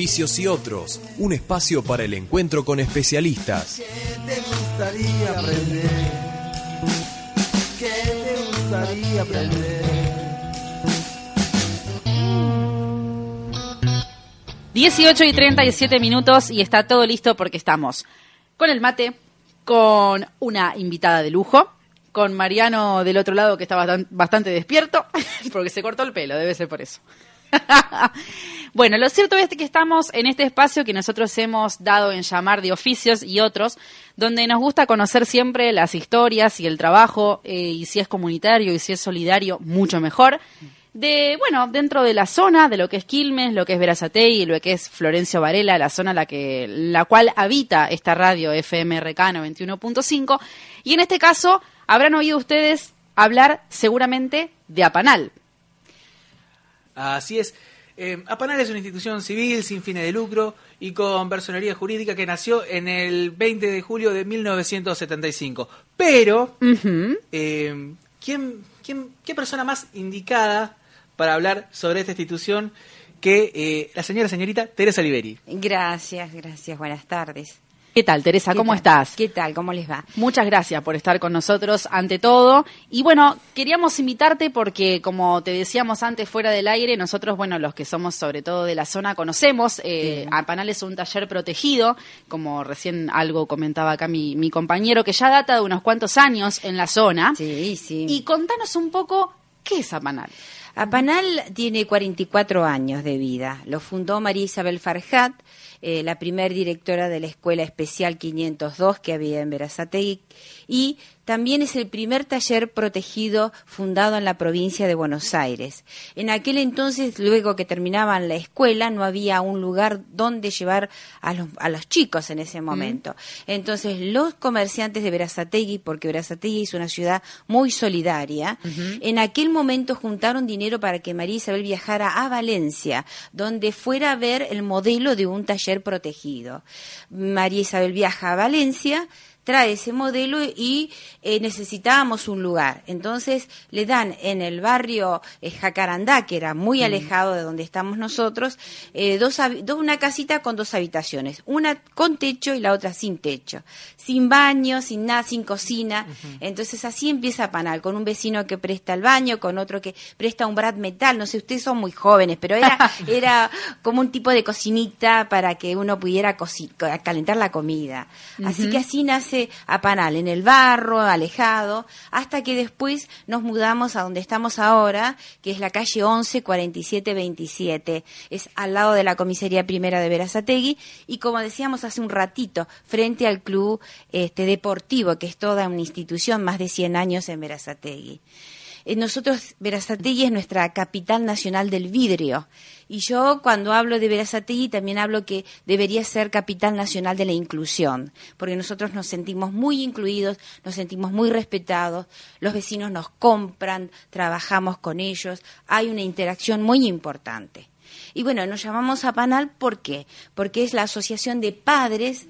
oficios y otros, un espacio para el encuentro con especialistas. ¿Qué te gustaría aprender? ¿Qué te gustaría aprender? 18 y 37 minutos y está todo listo porque estamos con el mate, con una invitada de lujo, con Mariano del otro lado que está bastan- bastante despierto, porque se cortó el pelo, debe ser por eso. bueno, lo cierto es que estamos en este espacio que nosotros hemos dado en llamar de oficios y otros, donde nos gusta conocer siempre las historias y el trabajo, eh, y si es comunitario y si es solidario, mucho mejor. De, bueno, dentro de la zona, de lo que es Quilmes, lo que es Verazategui, lo que es Florencio Varela, la zona la que, la cual habita esta radio FMRK 91.5. Y en este caso, habrán oído ustedes hablar seguramente de Apanal. Así es. Eh, Apanal es una institución civil sin fines de lucro y con personería jurídica que nació en el 20 de julio de 1975. Pero, Ujú. eh, ¿quién, quién, ¿qué persona más indicada para hablar sobre esta institución que eh, la señora señorita Teresa Liberi? Gracias, gracias. Buenas tardes. ¿Qué tal, Teresa? ¿Qué ¿Cómo tal? estás? ¿Qué tal? ¿Cómo les va? Muchas gracias por estar con nosotros ante todo. Y bueno, queríamos invitarte porque, como te decíamos antes fuera del aire, nosotros, bueno, los que somos sobre todo de la zona, conocemos. Eh, Apanal es un taller protegido, como recién algo comentaba acá mi, mi compañero, que ya data de unos cuantos años en la zona. Sí, sí. Y contanos un poco, ¿qué es Apanal? Apanal tiene 44 años de vida. Lo fundó María Isabel Farjat, eh, la primer directora de la Escuela Especial 502 que había en Verazategui, y también es el primer taller protegido fundado en la provincia de Buenos Aires. En aquel entonces, luego que terminaban la escuela, no había un lugar donde llevar a los, a los chicos en ese momento. Entonces, los comerciantes de Verazategui, porque Verazategui es una ciudad muy solidaria, en aquel momento juntaron dinero para que María Isabel viajara a Valencia, donde fuera a ver el modelo de un taller protegido. María Isabel viaja a Valencia, trae ese modelo y eh, necesitábamos un lugar. Entonces le dan en el barrio eh, Jacarandá, que era muy alejado de donde estamos nosotros, eh, dos, dos- una casita con dos habitaciones, una con techo y la otra sin techo, sin baño, sin nada, sin cocina. Entonces así empieza Panal, con un vecino que presta el baño, con otro que presta un brad metal, no sé, ustedes son muy jóvenes, pero era, era como un tipo de cocinita para que uno pudiera calentar la comida. Así que así nace Apanal, en el barro, alejado, hasta que después nos mudamos a donde estamos ahora, que es la calle 11 47 27. Es al lado de la comisaría primera de Verazategui y como decíamos hace un ratito, frente al club este deportivo, que es toda una institución, más de 100 años en Verazategui. Eh, Nosotros, Verazategui es nuestra capital nacional del vidrio. Y yo cuando hablo de Verazategui también hablo que debería ser capital nacional de la inclusión, porque nosotros nos sentimos muy incluidos, nos sentimos muy respetados, los vecinos nos compran, trabajamos con ellos, hay una interacción muy importante. Y bueno, nos llamamos a Panal ¿por qué? Porque es la asociación de padres,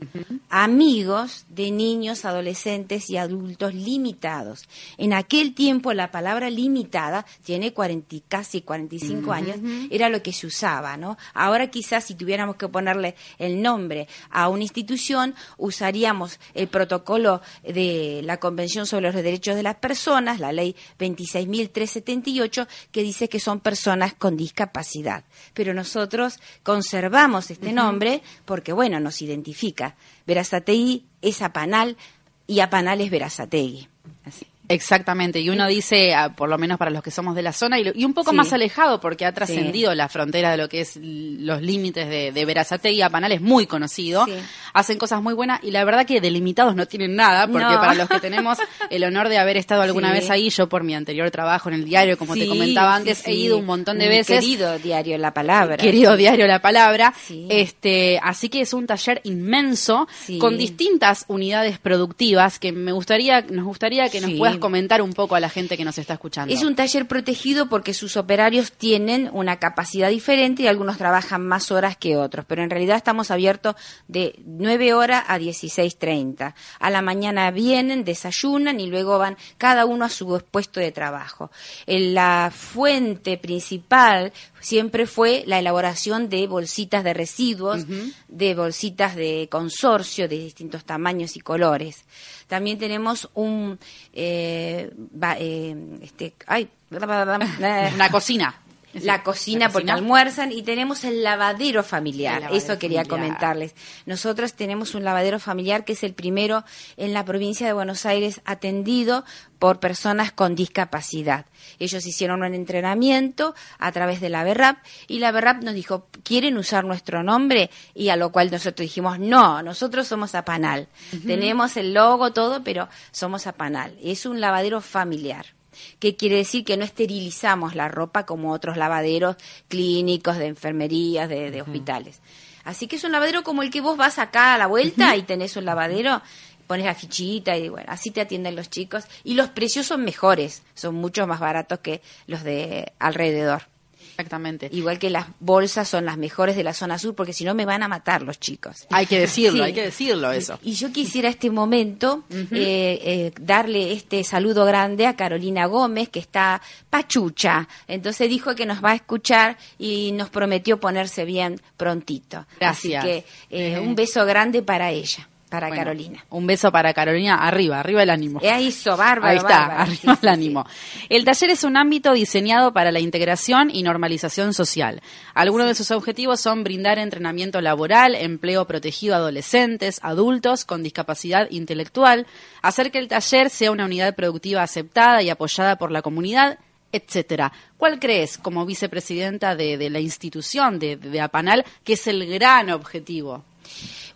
amigos de niños, adolescentes y adultos limitados. En aquel tiempo la palabra limitada tiene 40, y casi 45 años, era lo que se usaba, ¿no? Ahora quizás si tuviéramos que ponerle el nombre a una institución, usaríamos el protocolo de la Convención sobre los Derechos de las Personas, la ley 26.378, que dice que son personas con discapacidad. Pero nosotros conservamos este nombre porque, bueno, nos identifica. Verazategui es Apanal y Apanal es Verazategui. Así. Exactamente, y uno dice, ah, por lo menos para los que somos de la zona, y, lo- y un poco Sí. más alejado, porque ha trascendido la frontera de lo que es los límites de, de Verazategui, Apanal es muy conocido, Sí. hacen cosas muy buenas, y la verdad que delimitados no tienen nada, porque No. para los que tenemos el honor de haber estado alguna Sí. vez ahí, yo por mi anterior trabajo en el diario, como te Sí, comentaba sí, antes, he sí. ido un montón de veces. Querido diario La Palabra. Querido diario La Palabra. Sí. Este, así que es un taller inmenso Sí. con distintas unidades productivas que me gustaría, nos gustaría que nos Sí. Comentar un poco a la gente que nos está escuchando. Es un taller protegido porque sus operarios tienen una capacidad diferente y algunos trabajan más horas que otros, pero en realidad estamos abiertos de 9 horas a 16.30. A la mañana vienen, desayunan y luego van cada uno a su puesto de trabajo. En la fuente principal siempre fue la elaboración de bolsitas de residuos, de bolsitas de consorcio de distintos tamaños y colores. También tenemos un... Eh, ba- eh, este, ay, Una cocina. La cocina La porque cocina. almuerzan y tenemos el lavadero familiar. El lavadero Eso quería familiar. comentarles. Nosotros tenemos un lavadero familiar que es el primero en la provincia de Buenos Aires atendido por personas con discapacidad. Ellos hicieron un entrenamiento a través de la BERRAP y la BERRAP nos dijo, ¿quieren usar nuestro nombre? Y a lo cual nosotros dijimos, no, nosotros somos Apanal. Tenemos el logo, todo, pero somos Apanal. Es un lavadero familiar que quiere decir que no esterilizamos la ropa como otros lavaderos clínicos, de enfermerías, de, de hospitales. Así que es un lavadero como el que vos vas acá a la vuelta y tenés un lavadero, pones la fichita y bueno, así te atienden los chicos. Y los precios son mejores, son mucho más baratos que los de alrededor. Exactamente. Igual que las bolsas son las mejores de la zona sur, porque si no me van a matar los chicos. Hay que decirlo, Sí. hay que decirlo eso. Y yo quisiera este momento eh, eh, darle este saludo grande a Carolina Gómez, que está pachucha. Entonces dijo que nos va a escuchar y nos prometió ponerse bien prontito. Gracias. Así que eh, un beso grande para ella, para Bueno, Carolina. Un beso para Carolina. Arriba, arriba el ánimo. Eh, hizo bárbaro. Ahí está, bárbaro. arriba Sí, sí, el ánimo. El taller es un ámbito diseñado para la integración y normalización social. Algunos de sus objetivos son brindar entrenamiento laboral, empleo protegido a adolescentes, adultos con discapacidad intelectual, hacer que el taller sea una unidad productiva aceptada y apoyada por la comunidad, etcétera. ¿Cuál crees, como vicepresidenta de, de la institución de, de APANAL, que es el gran objetivo?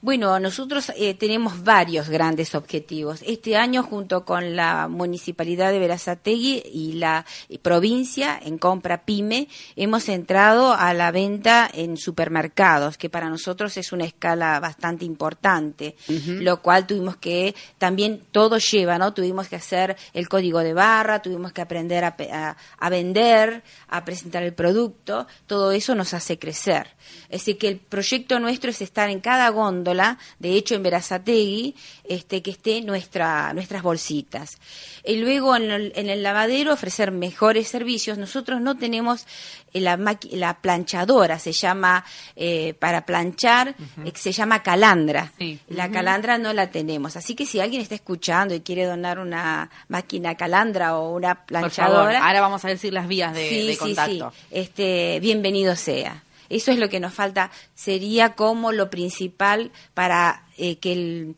Bueno, nosotros eh, tenemos varios grandes objetivos. Este año, junto con la Municipalidad de Verazategui y la eh, provincia, en compra PYME, hemos entrado a la venta en supermercados, que para nosotros es una escala bastante importante, lo cual tuvimos que, también todo lleva, ¿no? Tuvimos que hacer el código de barra, tuvimos que aprender a, a- a vender, a presentar el producto, todo eso nos hace crecer. Es decir, que el proyecto nuestro es estar en cada góndola, de hecho en Verazategui, este, que esté nuestra, nuestras bolsitas. Y luego en el, en el lavadero ofrecer mejores servicios. Nosotros no tenemos eh, la, la planchadora, se llama, eh, para planchar, eh, se llama calandra. Sí. La calandra no la tenemos. Así que si alguien está escuchando y quiere donar una máquina calandra o una Por favor, planchadora, ahora vamos a decir las vías de, de contacto. Este, bienvenido sea. Eso es lo que nos falta. Sería como lo principal para eh, que el,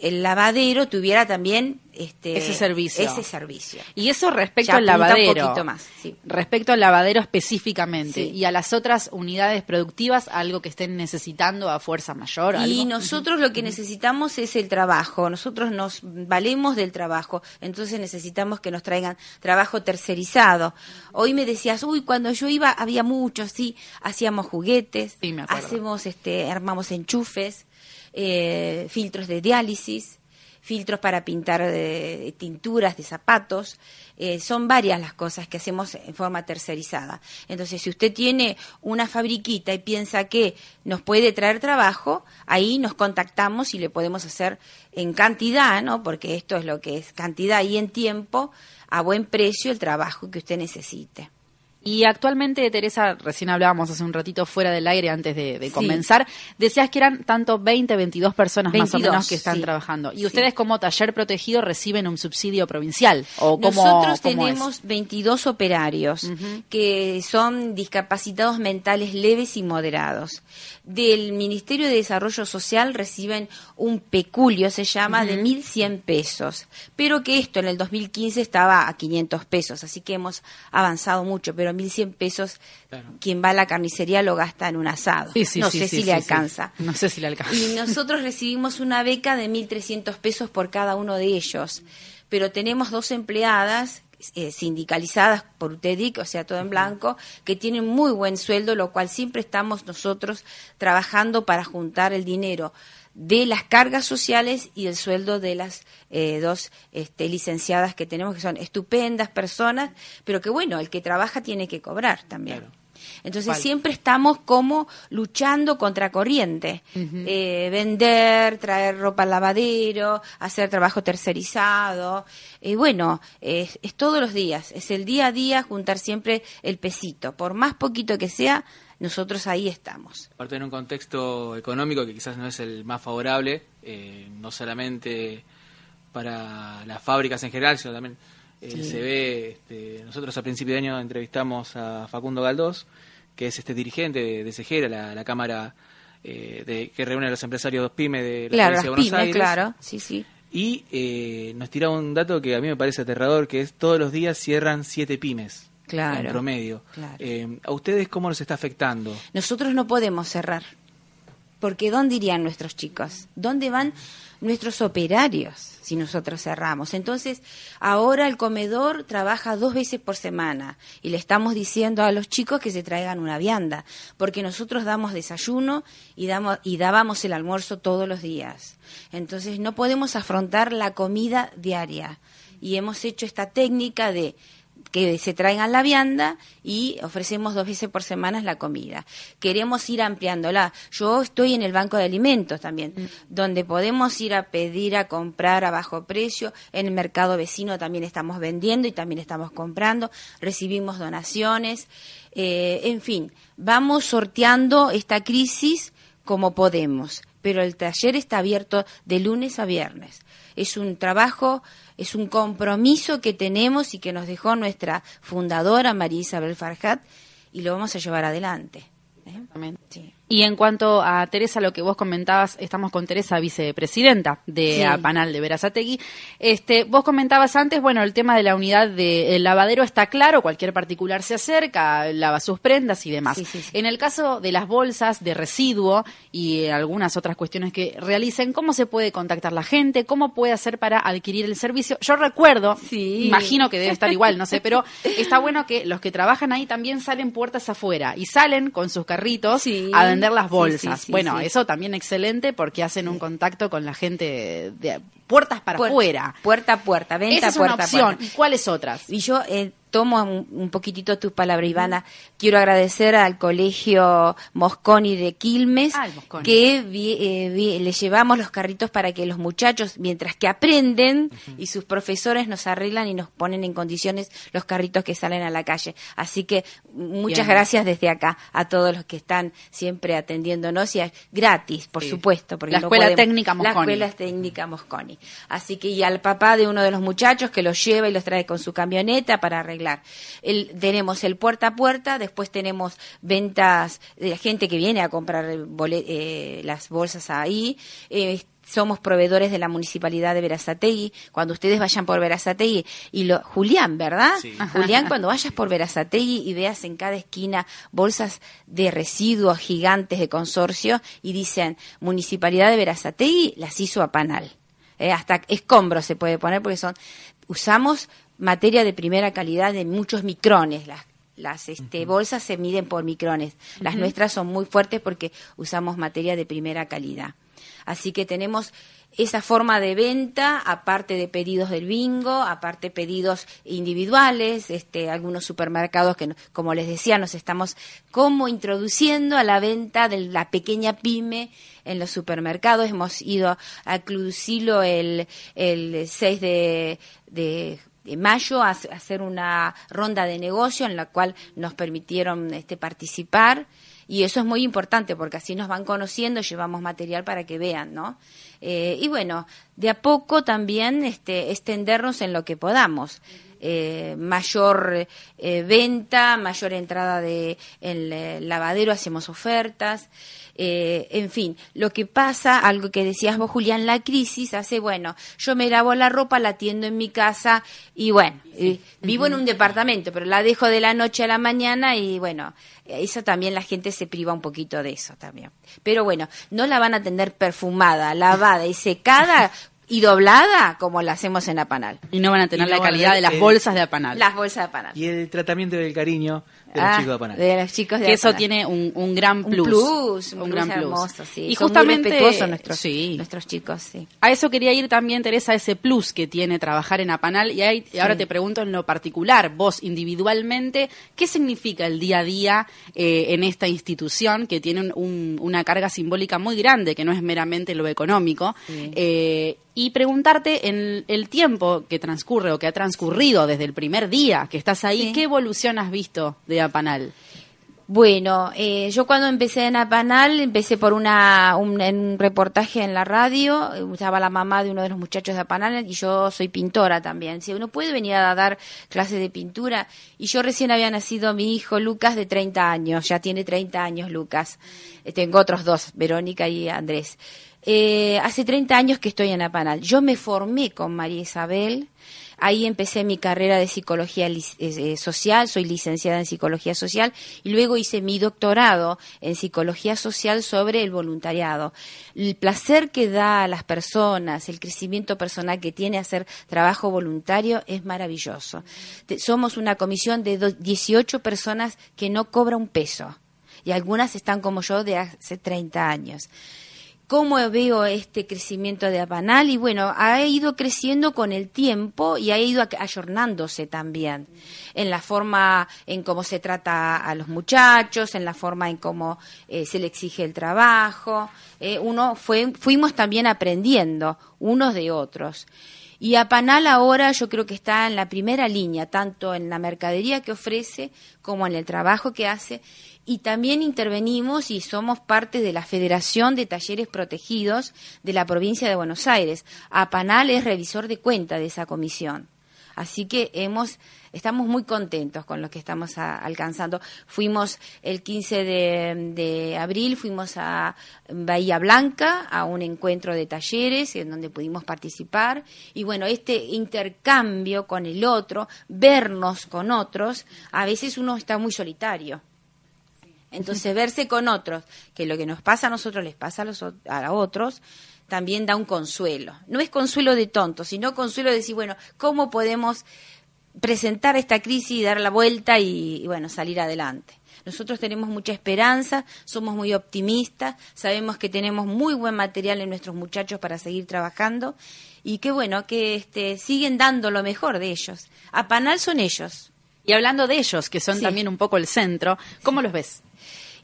el lavadero tuviera también este, Ese servicio. Ese servicio. Y eso respecto Ya al un lavadero. poquito más, sí. Respecto al lavadero específicamente. Sí. Y a las otras unidades productivas, algo que estén necesitando a fuerza mayor. Y nosotros lo que necesitamos es el trabajo. Nosotros nos valemos del trabajo. Entonces necesitamos que nos traigan trabajo tercerizado. Hoy me decías, uy, cuando yo iba había muchos, sí, hacíamos juguetes, Sí, hacemos, este, armamos enchufes, eh, filtros de diálisis, filtros para pintar eh, tinturas de zapatos. Eh, son varias las cosas que hacemos en forma tercerizada. Entonces, si usted tiene una fabriquita y piensa que nos puede traer trabajo, ahí nos contactamos y le podemos hacer en cantidad, ¿no? Porque esto es lo que es cantidad y en tiempo, a buen precio, el trabajo que usted necesite. Y actualmente, Teresa, recién hablábamos hace un ratito fuera del aire antes de, de Sí. comenzar, decías que eran tanto 20, 22 personas más o 22, menos que están sí. trabajando. ¿Y Sí. ustedes como taller protegido reciben un subsidio provincial? ¿O cómo, Nosotros cómo es? tenemos 22 operarios que son discapacitados mentales leves y moderados. Del Ministerio de Desarrollo Social reciben un peculio, se llama, de 1.100 pesos, pero que esto en el 2015 estaba a 500 pesos, así que hemos avanzado mucho, pero 1.100 pesos, quien va a la carnicería lo gasta en un asado. Sí, sí, no sí, sé si le alcanza. No sé si le alcanza. Y nosotros recibimos una beca de 1.300 pesos por cada uno de ellos, pero tenemos dos empleadas eh, sindicalizadas por UTEDIC, o sea, todo en blanco, que tienen muy buen sueldo, lo cual siempre estamos nosotros trabajando para juntar el dinero de las cargas sociales y el sueldo de las eh, dos este, licenciadas que tenemos, que son estupendas personas, pero que bueno, el que trabaja tiene que cobrar también. Entonces siempre estamos como luchando contra corriente. Eh, vender, traer ropa al lavadero, hacer trabajo tercerizado. Eh, bueno, es, es todos los días, es el día a día juntar siempre el pesito. Por más poquito que sea, nosotros ahí estamos. Aparte en un contexto económico que quizás no es el más favorable, eh, no solamente para las fábricas en general, sino también eh, Sí. se ve, este, nosotros a principio de año entrevistamos a Facundo Galdós, que es este dirigente de, de Cejera, la, la cámara eh, de, que reúne a los empresarios pyme de la Claro, provincia de Buenos pymes, Aires. claro, sí, sí. Y eh, nos tiraba un dato que a mí me parece aterrador, que es todos los días cierran siete pymes Claro, en promedio. claro. Eh, ¿A ustedes cómo los está afectando? Nosotros no podemos cerrar. Porque ¿dónde irían nuestros chicos? ¿Dónde van nuestros operarios si nosotros cerramos? Entonces, ahora el comedor trabaja dos veces por semana y le estamos diciendo a los chicos que se traigan una vianda, porque nosotros damos desayuno y, damos, y dábamos el almuerzo todos los días. Entonces, no podemos afrontar la comida diaria. Y hemos hecho esta técnica de que se traigan la vianda y ofrecemos dos veces por semana la comida. Queremos ir ampliándola. Yo estoy en el banco de alimentos también, donde podemos ir a pedir a comprar a bajo precio. En el mercado vecino también estamos vendiendo y también estamos comprando. Recibimos donaciones. Eh, en fin, vamos sorteando esta crisis como podemos. Pero el taller está abierto de lunes a viernes. Es un trabajo, es un compromiso que tenemos y que nos dejó nuestra fundadora María Isabel Farhat y lo vamos a llevar adelante. ¿eh? Sí. Y en cuanto a Teresa, lo que vos comentabas, estamos con Teresa, vicepresidenta de Sí. APANAL de Verazategui. Este, vos comentabas antes, bueno, el tema de la unidad del lavadero está claro, cualquier particular se acerca, lava sus prendas y demás. Sí, sí, sí. En el caso de las bolsas de residuo y algunas otras cuestiones que realicen, ¿cómo se puede contactar la gente? ¿Cómo puede hacer para adquirir el servicio? Yo recuerdo, imagino que debe estar igual, no sé, pero está bueno que los que trabajan ahí también salen puertas afuera y salen con sus carritos a vender las bolsas. sí, sí, bueno, eso también excelente porque hacen un contacto con la gente de puertas para afuera. Puerta a puerta, venta Esa es una puerta a opción. puerta. ¿Y cuáles otras? Y yo eh, tomo un, un poquitito tu palabra, Ivana. Quiero agradecer al colegio Mosconi de Quilmes, Ah, Mosconi. que vi- eh, vi- le llevamos los carritos para que los muchachos, mientras que aprenden, y sus profesores nos arreglan y nos ponen en condiciones los carritos que salen a la calle. Así que muchas Bien. gracias desde acá a todos los que están siempre atendiéndonos y a- gratis, por Sí. supuesto. Porque La no Escuela podemos- Técnica Mosconi. La Escuela Técnica Mosconi. Así que y al papá de uno de los muchachos que los lleva y los trae con su camioneta para arreglar. El- tenemos el puerta a puerta, después tenemos ventas de gente que viene a comprar eh, las bolsas ahí. Eh, somos proveedores de la municipalidad de Verazategui. Cuando ustedes vayan por Verazategui y lo Julián, ¿verdad? Sí. Julián, cuando vayas por Verazategui y veas en cada esquina bolsas de residuos gigantes de consorcio y dicen Municipalidad de Verazategui las hizo a Panal. Eh, hasta escombros se puede poner porque son usamos materia de primera calidad de muchos micrones. Las, las este, bolsas se miden por micrones. Las nuestras son muy fuertes porque usamos materia de primera calidad. Así que tenemos esa forma de venta, aparte de pedidos del bingo, aparte pedidos individuales, este, algunos supermercados que, como les decía, nos estamos como introduciendo a la venta de la pequeña pyme en los supermercados. Hemos ido a Clusilo el, el 6 de, de mayo a a hacer una ronda de negocio en la cual nos permitieron este, participar y eso es muy importante porque así nos van conociendo, llevamos material para que vean, ¿no? Eh, y bueno, de a poco también este, extendernos en lo que podamos. Eh, mayor eh, venta, mayor entrada de en el lavadero, hacemos ofertas, eh, en fin, lo que pasa, algo que decías vos, Julián, la crisis hace, bueno, yo me lavo la ropa, la tiendo en mi casa y bueno, eh, vivo en un departamento, pero la dejo de la noche a la mañana y bueno, eso también la gente se priva un poquito de eso también. Pero bueno, no la van a tener perfumada, lavada y secada y doblada como la hacemos en Apanal. Y no van a tener la calidad de las el- bolsas de Apanal. Las bolsas de Apanal. Y el tratamiento del cariño de los Ah, chicos de Apanal. de los chicos de que eso tiene un, un gran un plus. un, un plus gran plus. hermoso, sí. Y Son muy justamente respetuosos nuestros, sí. nuestros chicos, sí. A eso quería ir también, Teresa, ese plus que tiene trabajar en Apanal. Y, ahí- y ahora te pregunto en lo particular, vos individualmente, ¿qué significa el día a día eh, en esta institución que tiene un- un- una carga simbólica muy grande, que no es meramente lo económico? Sí. Eh, y preguntarte en el tiempo que transcurre o que ha transcurrido desde el primer día que estás ahí, Sí. ¿qué evolución has visto de Apanal? Bueno, eh, yo cuando empecé en Apanal, empecé por una, un, un reportaje en la radio, estaba la mamá de uno de los muchachos de Apanal y yo soy pintora también. Si uno puede venir a dar clases de pintura y yo recién había nacido mi hijo Lucas de 30 años, ya tiene 30 años Lucas. Tengo otros dos, Verónica y Andrés. Eh, hace 30 años que estoy en Apanal. Yo me formé con María Isabel. Ahí empecé mi carrera de psicología eh, social, soy licenciada en psicología social y luego hice mi doctorado en psicología social sobre el voluntariado. El placer que da a las personas, el crecimiento personal que tiene hacer trabajo voluntario es maravilloso. Somos una comisión de do- 18 personas que no cobra un peso y algunas están como yo de hace 30 años. ¿Cómo veo este crecimiento de Apanal? Y bueno, ha ido creciendo con el tiempo y ha ido ayornándose también en la forma en cómo se trata a los muchachos, en la forma en cómo eh, se le exige el trabajo. Eh, uno fue, fuimos también aprendiendo unos de otros. Y Apanal ahora yo creo que está en la primera línea, tanto en la mercadería que ofrece como en el trabajo que hace. Y también intervenimos y somos parte de la Federación de Talleres Protegidos de la provincia de Buenos Aires. Apanal es revisor de cuenta de esa comisión. Así que hemos, estamos muy contentos con lo que estamos a- alcanzando. Fuimos el 15 de, de abril, fuimos a Bahía Blanca a un encuentro de talleres en donde pudimos participar. Y bueno, este intercambio con el otro, vernos con otros, a veces uno está muy solitario. Entonces, verse con otros, que lo que nos pasa a nosotros les pasa a los a otros, también da un consuelo. No es consuelo de tonto, sino consuelo de decir, bueno, ¿cómo podemos presentar esta crisis y dar la vuelta y, bueno, salir adelante? Nosotros tenemos mucha esperanza, somos muy optimistas, sabemos que tenemos muy buen material en nuestros muchachos para seguir trabajando y que bueno, que este, siguen dando lo mejor de ellos. A Panal son ellos. Y hablando de ellos, que son Sí. también un poco el centro, ¿cómo los ves?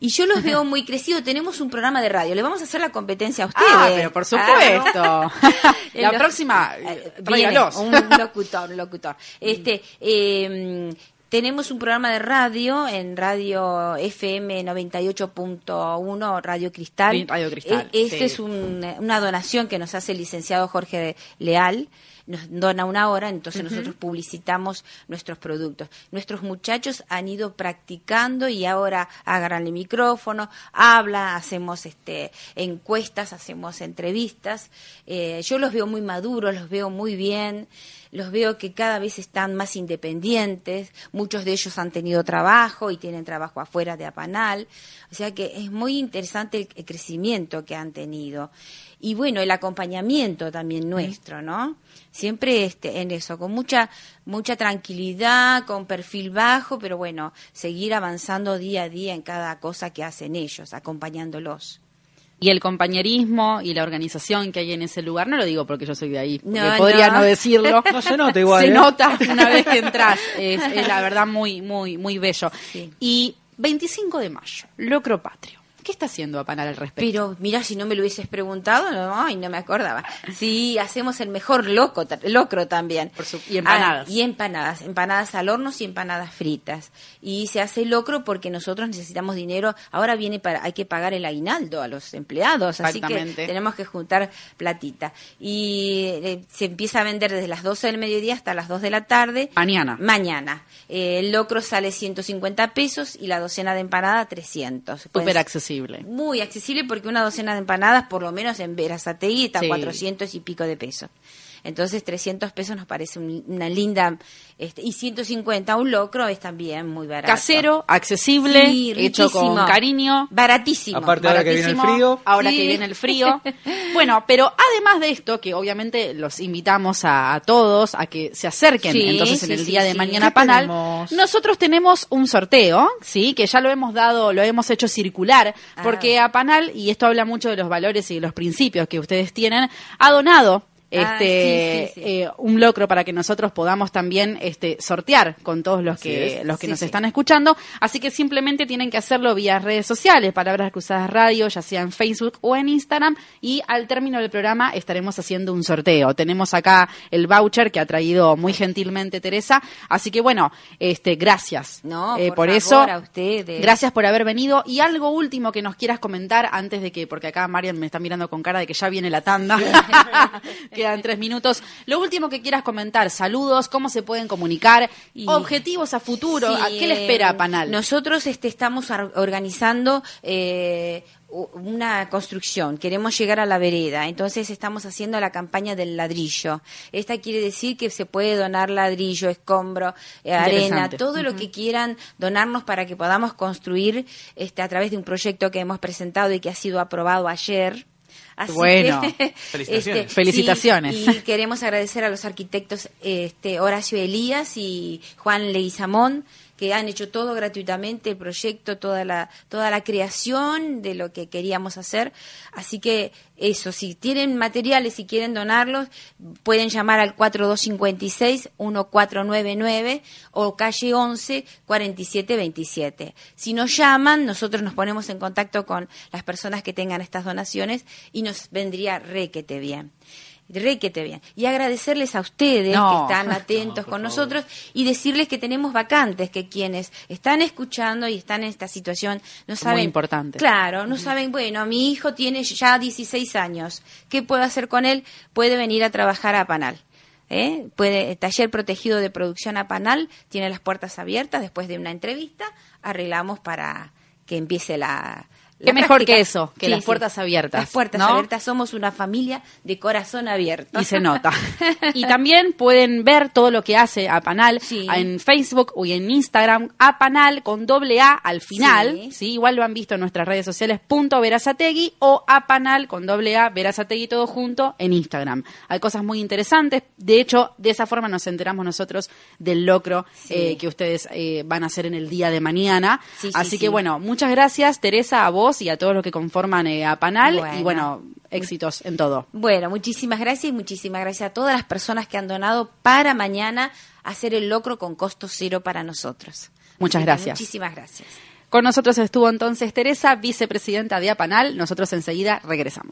Y yo los veo muy crecidos. Tenemos un programa de radio. Le vamos a hacer la competencia a ustedes. Ah, pero por supuesto. Ah, La Los- próxima, tráigalos. un locutor, un locutor. Este, eh, tenemos un programa de radio en radio FM 98.1 Radio Cristal. Radio Cristal, E- Este sí. es un- una donación que nos hace el licenciado Jorge Leal. Nos dona una hora, entonces nosotros publicitamos nuestros productos. Nuestros muchachos han ido practicando y ahora agarran el micrófono, hablan, hacemos este, encuestas, hacemos entrevistas. Eh, yo los veo muy maduros, los veo muy bien, los veo que cada vez están más independientes. Muchos de ellos han tenido trabajo y tienen trabajo afuera de Apanal. O sea que es muy interesante el, el crecimiento que han tenido. Y bueno, el acompañamiento también nuestro, ¿no? Siempre este, en eso, con mucha, mucha tranquilidad, con perfil bajo, pero bueno, seguir avanzando día a día en cada cosa que hacen ellos, acompañándolos. Y el compañerismo y la organización que hay en ese lugar, no lo digo porque yo soy de ahí, No, podría no. no, decirlo. No se nota igual, Se ¿eh? nota una vez que entras. Es, es la verdad muy, muy, muy bello. Sí. Y 25 de mayo, Locro Patrio. ¿Qué está haciendo Apanal al respecto? Pero mira, si no me lo hubieses preguntado, no, ay, no me acordaba. Sí, hacemos el mejor loco, locro también. Por su- y empanadas. Ah, y empanadas, empanadas al horno y empanadas fritas. Y se hace locro porque nosotros necesitamos dinero. Ahora viene para, hay que pagar el aguinaldo a los empleados, así que tenemos que juntar platita. Y eh, se empieza a vender desde las 12 del mediodía hasta las 2 de la tarde. Mañana. Mañana. Eh, el locro sale 150 pesos y la docena de empanada 300. Pueden Súper ser- accesible. muy accesible porque una docena de empanadas, por lo menos en Verazategui, está Sí. 400 y pico de pesos. Entonces 300 pesos nos parece un- una linda, este, y 150 un locro es también muy barato. Casero, accesible, Sí, hecho con riquísimo. cariño. Baratísimo. Aparte ahora que viene el frío. Ahora Sí. que viene el frío. Bueno, pero además de esto, que obviamente los invitamos a, a todos a que se acerquen Sí, entonces en el sí, día de sí. mañana a ¿Qué Panal, tenemos? nosotros tenemos un sorteo, sí, que ya lo hemos dado, lo hemos hecho circular, Ah. porque a Panal, y esto habla mucho de los valores y de los principios que ustedes tienen, ha donado Ah, este sí, sí, sí. eh, un locro para que nosotros podamos también este sortear con todos los Así que es. los que nos están escuchando. Así que simplemente tienen que hacerlo vía redes sociales palabras cruzadas radio ya sea en Facebook o en Instagram y al término del programa estaremos haciendo un sorteo. Tenemos acá el voucher que ha traído muy gentilmente Teresa. Así que bueno este gracias No, eh, por por favor, eso. a ustedes. gracias por haber venido. Y algo último que nos quieras comentar antes de que porque acá Marian me está mirando con cara de que ya viene la tanda quedan tres minutos. Lo último que quieras comentar saludos cómo se pueden comunicar Y- objetivos a futuro Sí, ¿a qué le espera a Panal? Nosotros este, estamos organizando eh, una construcción, queremos llegar a la vereda, entonces estamos haciendo la campaña del ladrillo. Esta quiere decir que se puede donar ladrillo, escombro, eh, arena, todo lo que quieran donarnos para que podamos construir este, a través de un proyecto que hemos presentado y que ha sido aprobado ayer. Así Bueno. que, Felicitaciones. este, Felicitaciones. sí, y queremos agradecer a los arquitectos este, Horacio Elías y Juan Leguizamón que han hecho todo gratuitamente el proyecto, toda la toda la creación de lo que queríamos hacer. Así que eso, si tienen materiales y quieren donarlos, pueden llamar al 4256 1499 o calle 11 4727. Si nos llaman, nosotros nos ponemos en contacto con las personas que tengan estas donaciones y nos vendría requete bien. Requete bien. Y agradecerles a ustedes No. que están atentos con nosotros y decirles que tenemos vacantes, que quienes están escuchando y están en esta situación no saben. importante. Claro, no saben, bueno, mi hijo tiene ya 16 años, ¿qué puedo hacer con él? Puede venir a trabajar a Panal. ¿eh? Puede, taller protegido de producción a Panal, tiene las puertas abiertas, después de una entrevista, arreglamos para que empiece la... Qué mejor práctica. que eso, que las puertas abiertas, Las puertas ¿no? abiertas, somos una familia de corazón abierto. y se nota. y también pueden ver todo lo que hace Apanal Sí. en Facebook o en Instagram, Apanal con doble A al final, Sí. igual lo han visto en nuestras redes sociales, punto Verazategui o Apanal con doble A, Verazategui todo junto en Instagram. Hay cosas muy interesantes, de hecho, de esa forma nos enteramos nosotros del locro eh, que ustedes eh, van a hacer en el día de mañana. Sí, sí, Así que bueno, muchas gracias Teresa, a vos y a todos los que conforman eh, Apanal y Bueno. bueno, éxitos en todo. Bueno, muchísimas gracias y muchísimas gracias a todas las personas que han donado para mañana hacer el locro con costo cero para nosotros. Muchas Así gracias. Muchísimas gracias. Con nosotros estuvo entonces Teresa, vicepresidenta de Apanal. Nosotros enseguida regresamos.